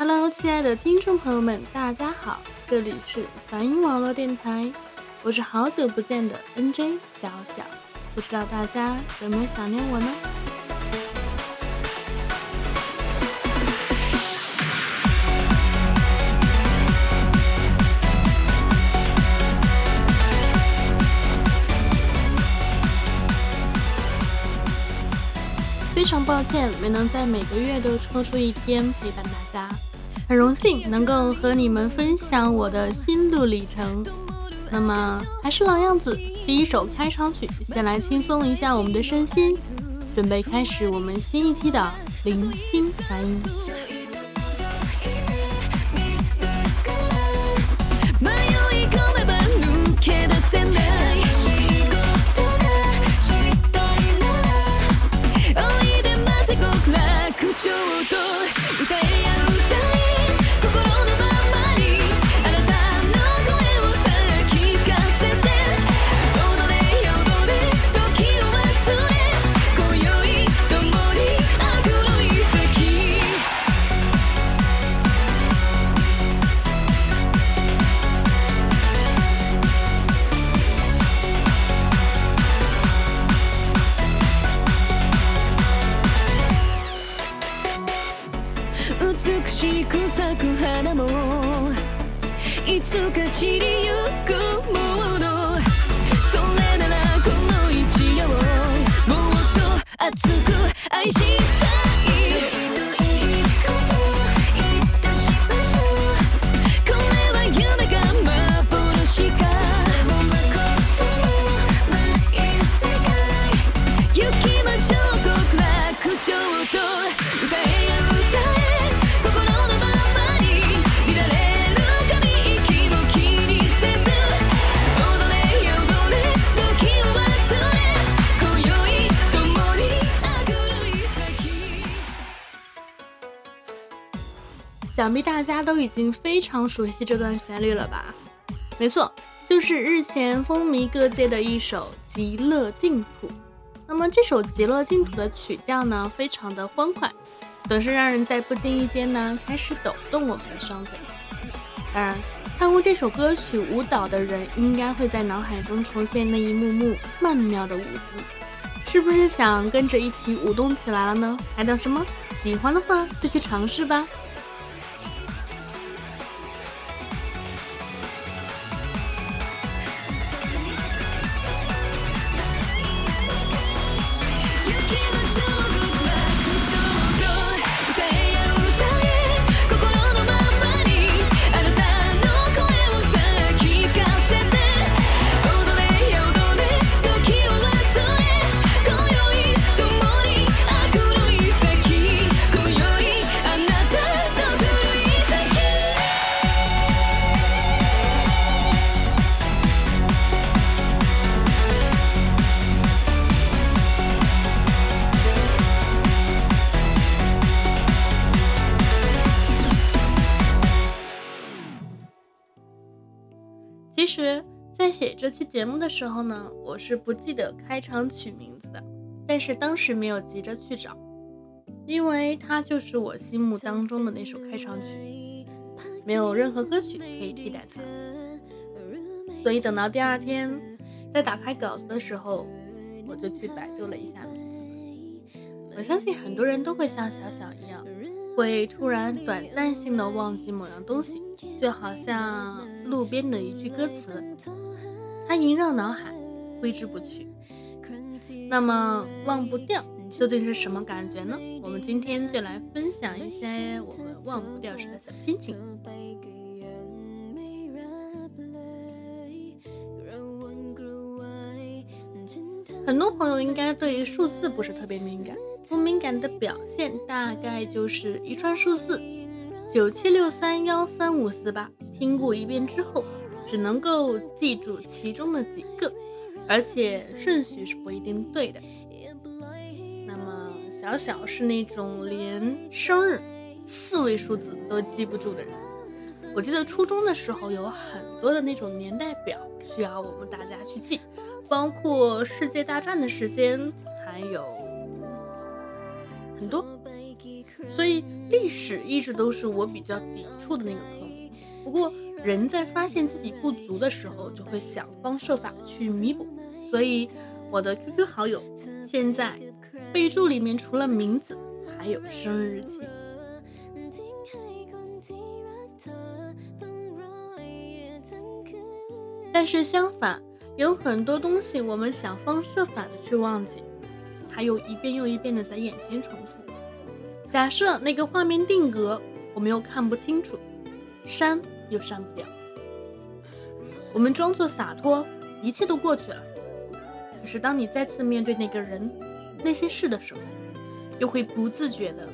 Hello，亲爱的听众朋友们，大家好，这里是梵音网络电台，我是好久不见的 NJ 小小，不知道大家有没有想念我呢？非常抱歉没能在每个月都抽出一天陪伴大家，很荣幸能够和你们分享我的心路历程。那么还是老样子，第一首开场曲，先来轻松一下我们的身心，准备开始我们新一期的零星杂音。想必大家都已经非常熟悉这段旋律了吧？没错，就是日前风靡各界的一首《极乐净土》。那么这首《极乐净土》的曲调呢，非常的欢快，总是让人在不经意间呢开始抖动我们的双腿。当然，看过这首歌曲舞蹈的人，应该会在脑海中重现那一幕幕曼妙的舞姿，是不是想跟着一起舞动起来了呢？还等什么？喜欢的话就去尝试吧。实，在写这期节目的时候呢，我是不记得开场曲名字的，但是当时没有急着去找，因为它就是我心目当中的那首开场曲，没有任何歌曲可以替代它。所以等到第二天在打开稿子的时候，我就去百度了一下名字。我相信很多人都会像小小一样。会突然短暂性的忘记某样东西，就好像路边的一句歌词，它萦绕脑海，挥之不去。那么忘不掉究竟是什么感觉呢？我们今天就来分享一些我们忘不掉时的小心情。很多朋友应该对数字不是特别敏感。不敏感的表现大概就是一串数字九七六三幺三五四八，听过一遍之后，只能够记住其中的几个，而且顺序是不一定对的。那么小小是那种连生日四位数字都记不住的人。我记得初中的时候有很多的那种年代表需要我们大家去记，包括世界大战的时间，还有。很多，所以历史一直都是我比较抵触的那个科目。不过人在发现自己不足的时候，就会想方设法去弥补。所以我的 QQ 好友现在备注里面除了名字，还有生日日期。但是相反，有很多东西我们想方设法的去忘记，它又一遍又一遍的在眼前重复。假设那个画面定格，我们又看不清楚，删又删不掉。我们装作洒脱，一切都过去了。可是当你再次面对那个人、那些事的时候，又会不自觉的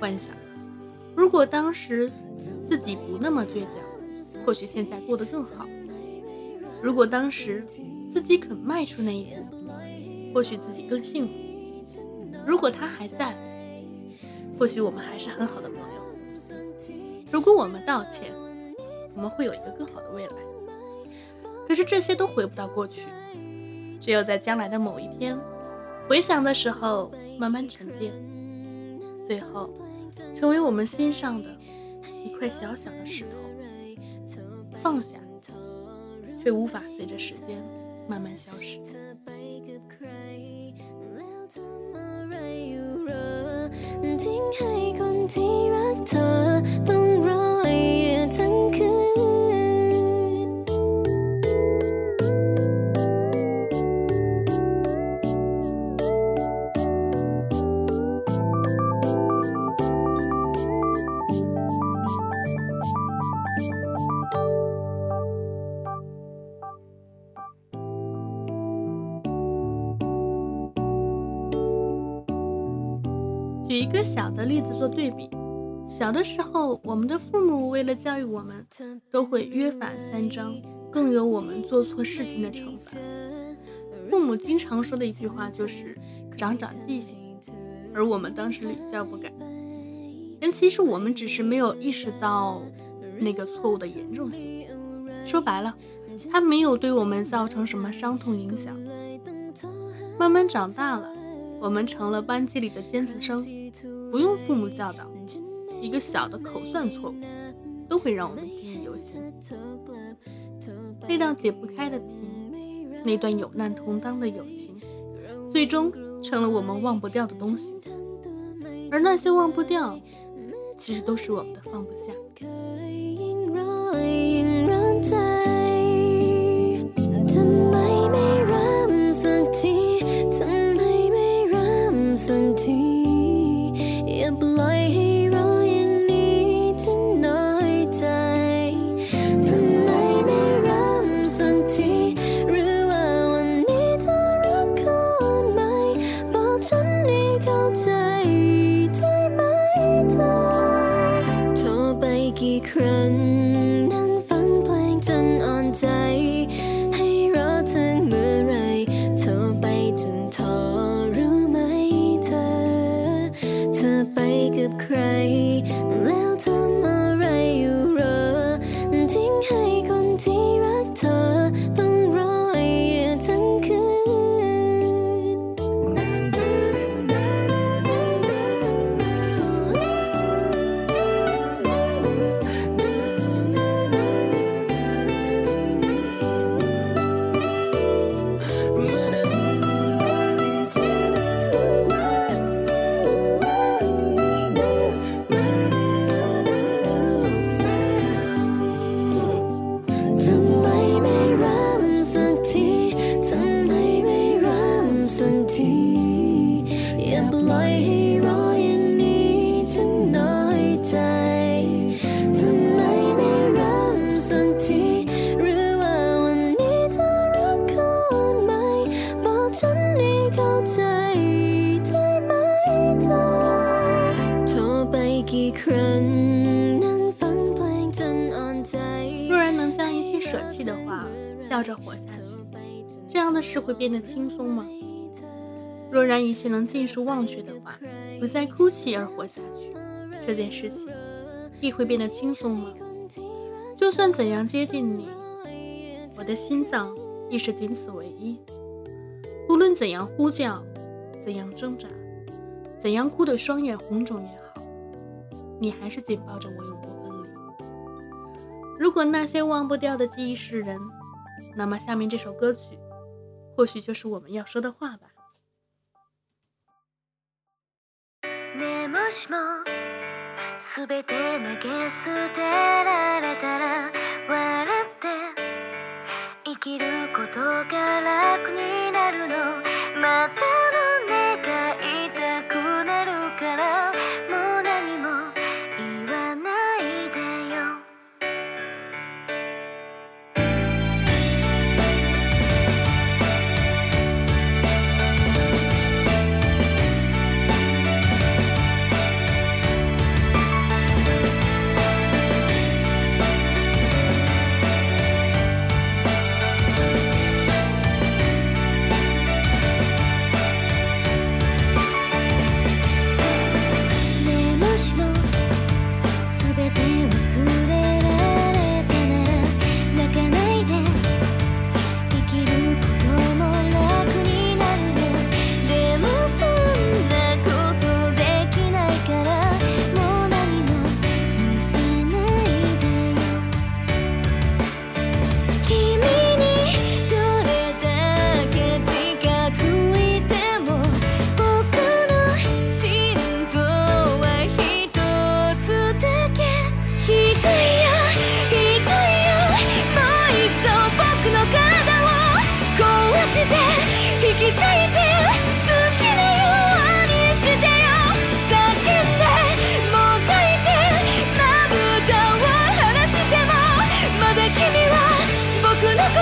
幻想：如果当时自己不那么倔强，或许现在过得更好。如果当时自己肯迈出那一步，或许自己更幸福。如果他还在，或许我们还是很好的朋友。如果我们道歉，我们会有一个更好的未来。可是这些都回不到过去，只有在将来的某一天，回想的时候慢慢沉淀，最后成为我们心上的一块小小的石头，放下。却无法随着时间慢慢消失。 ทิ้งให้คนที่รักเธอต้อง 做对比，小的时候，我们的父母为了教育我们，都会约法三章，更有我们做错事情的惩罚。父母经常说的一句话就是“长长记性”，而我们当时屡教不改。但其实我们只是没有意识到那个错误的严重性。说白了，他没有对我们造成什么伤痛影响。慢慢长大了。我们成了班级里的尖子生，不用父母教导，一个小的口算错误都会让我们记忆犹新。那道解不开的题，那段有难同当的友情，最终成了我们忘不掉的东西。而那些忘不掉，其实都是我们的放不下。若然能将一切舍弃的话，笑着活下去，这样的事会变得轻松吗？若然一切能尽数忘却的话，不再哭泣而活下去，这件事情亦会变得轻松吗？就算怎样接近你，我的心脏亦是仅此唯一。无论怎样呼叫，怎样挣扎，怎样哭得双眼红肿也好，你还是紧抱着我永不分离。如果那些忘不掉的记忆是人，那么下面这首歌曲，或许就是我们要说的话吧。もしも全て投げ捨てられたら笑って。生きることが楽になるの。また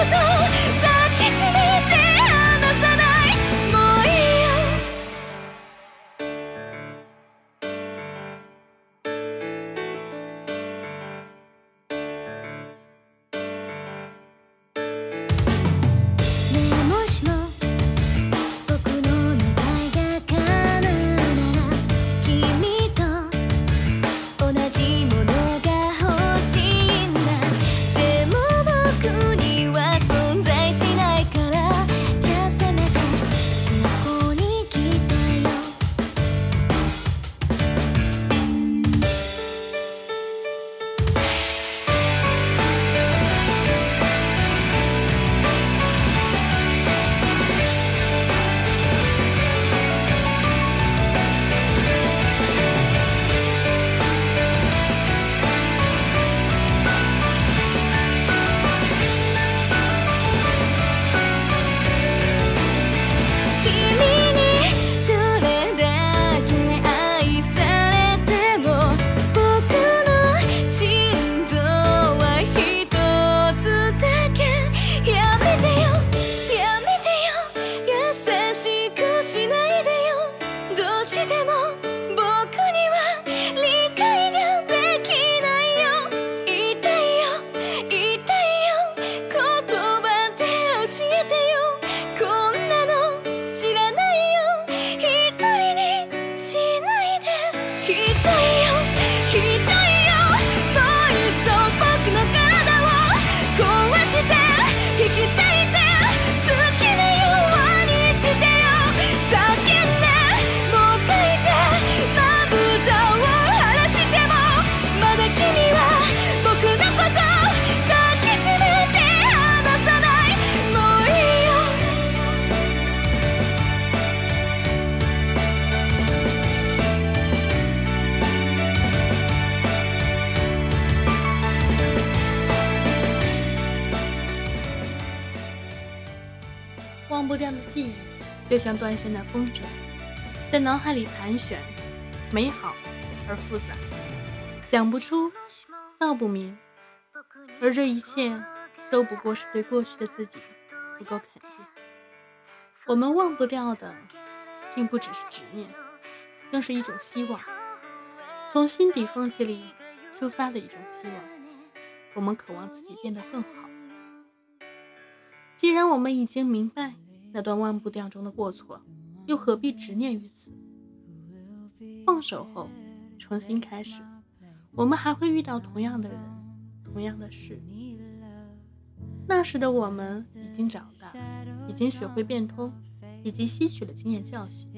就像断线的风筝，在脑海里盘旋，美好而复杂，讲不出，道不明，而这一切都不过是对过去的自己不够肯定。我们忘不掉的，并不只是执念，更是一种希望，从心底缝隙里出发的一种希望。我们渴望自己变得更好。既然我们已经明白。那段忘不掉中的过错，又何必执念于此？放手后，重新开始，我们还会遇到同样的人，同样的事。那时的我们已经长大，已经学会变通，以及吸取了经验教训。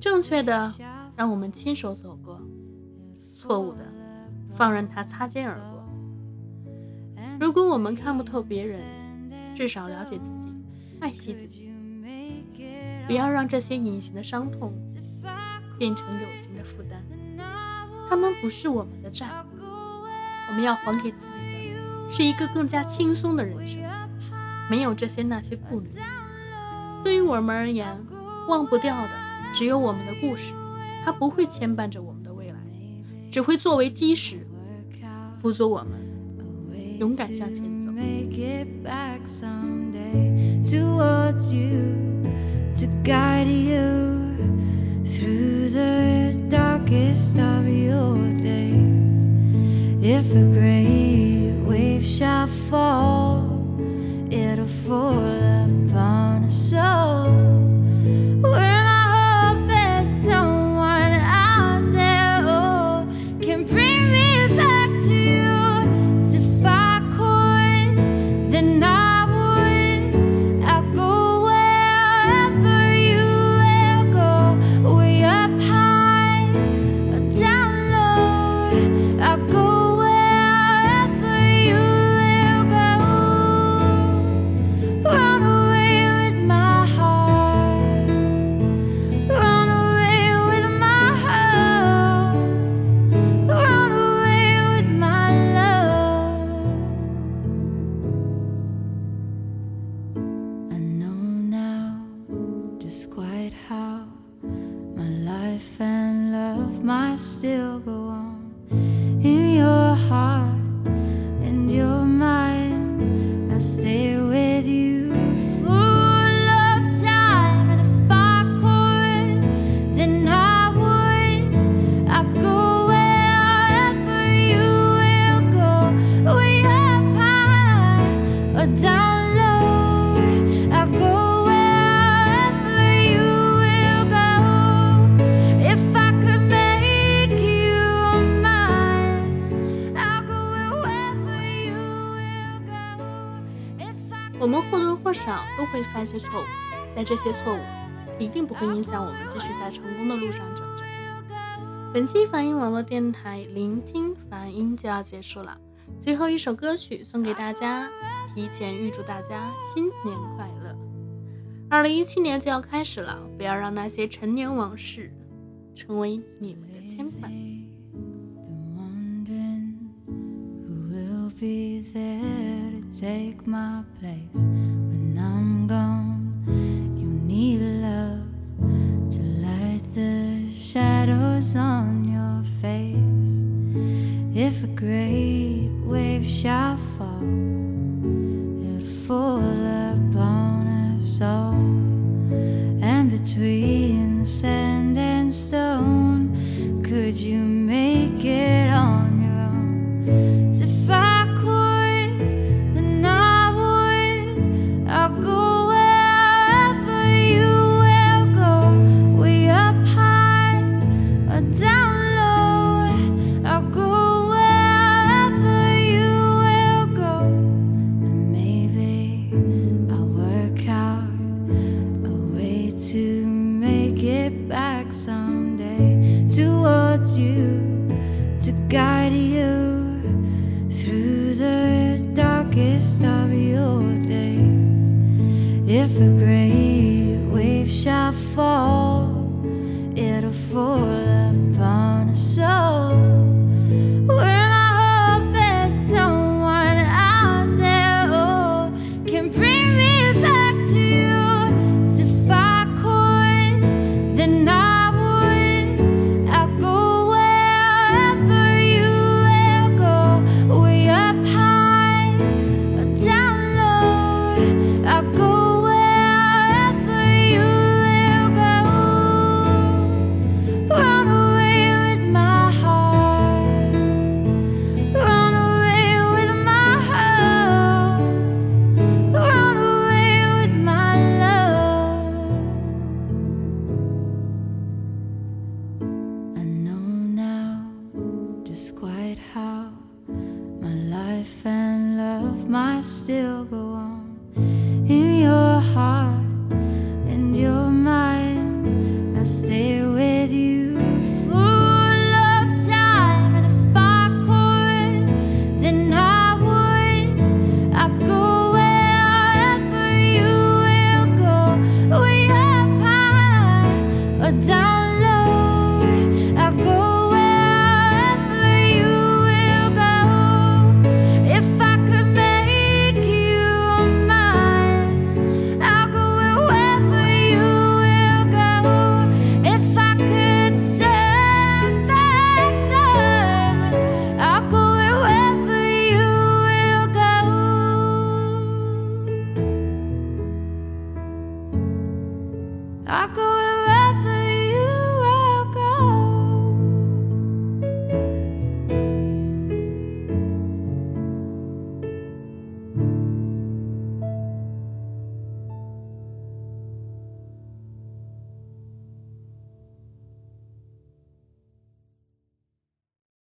正确的，让我们亲手走过；错误的，放任它擦肩而过。如果我们看不透别人，至少了解自己，爱惜自己，不要让这些隐形的伤痛变成有形的负担。他们不是我们的债，我们要还给自己的是一个更加轻松的人生，没有这些那些顾虑。对于我们而言，忘不掉的只有我们的故事，它不会牵绊着我们的未来，只会作为基石，辅佐我们勇敢向前走。towards you to guide you through the darkest of your days. If a great wave shall fall, it'll fall. 会犯些错误，但这些错误一定不会影响我们继续在成功的路上走着。本期梵音网络电台聆听梵音就要结束了，最后一首歌曲送给大家，提前预祝大家新年快乐！二零一七年就要开始了，不要让那些陈年往事成为你们的牵绊。take my place